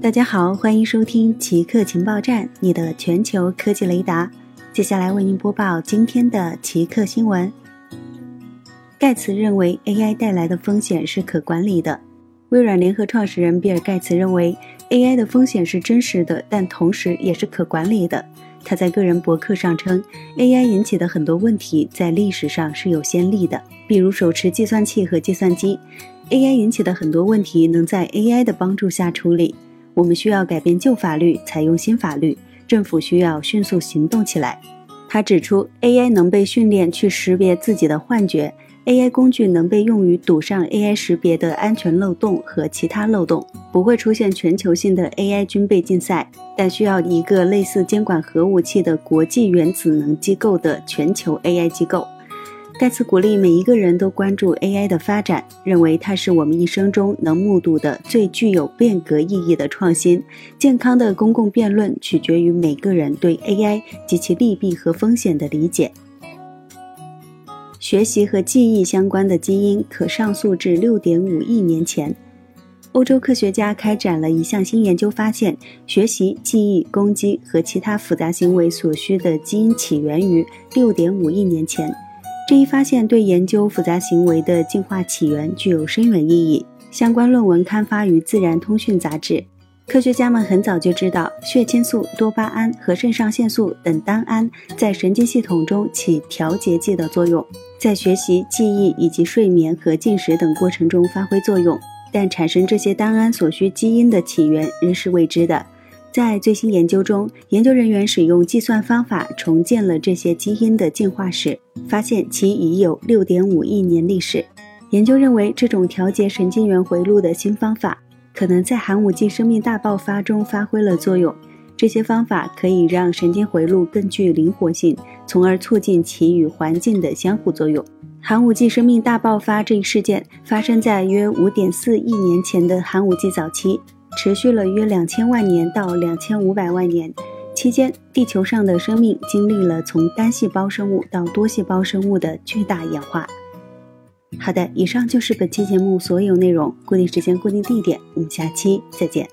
大家好，欢迎收听极客情报站，你的全球科技雷达。接下来为您播报今天的极客新闻。盖茨认为 AI 带来的风险是可管理的。微软联合创始人比尔·盖茨认为 AI 的风险是真实的，但同时也是可管理的。他在个人博客上称，AI 引起的很多问题在历史上是有先例的，比如手持计算器和计算机。AI 引起的很多问题能在 AI 的帮助下处理。我们需要改变旧法律，采用新法律。政府需要迅速行动起来。他指出，AI 能被训练去识别自己的幻觉，AI 工具能被用于堵上 AI 识别的安全漏洞和其他漏洞。不会出现全球性的 AI 军备竞赛，但需要一个类似监管核武器的国际原子能机构的全球 AI 机构。盖茨鼓励每一个人都关注 AI 的发展，认为它是我们一生中能目睹的最具有变革意义的创新。健康的公共辩论取决于每个人对 AI 及其利弊和风险的理解。学习和记忆相关的基因可上溯至6.5亿年前。欧洲科学家开展了一项新研究，发现学习、记忆、攻击和其他复杂行为所需的基因起源于6.5亿年前。这一发现对研究复杂行为的进化起源具有深远意义。相关论文刊发于《自然通讯》杂志。科学家们很早就知道，血清素、多巴胺和肾上腺素等单胺在神经系统中起调节剂的作用，在学习、记忆以及睡眠和进食等过程中发挥作用。但产生这些单胺所需基因的起源仍是未知的。在最新研究中，研究人员使用计算方法重建了这些基因的进化史，发现其已有6.5亿年历史。研究认为，这种调节神经元回路的新方法可能在寒武纪生命大爆发中发挥了作用。这些方法可以让神经回路更具灵活性，从而促进其与环境的相互作用。寒武纪生命大爆发这一事件发生在约5.4亿年前的寒武纪早期。持续了约两千万年到两千五百万年，期间地球上的生命经历了从单细胞生物到多细胞生物的巨大演化。好的，以上就是本期节目所有内容。固定时间，固定地点，我们下期再见。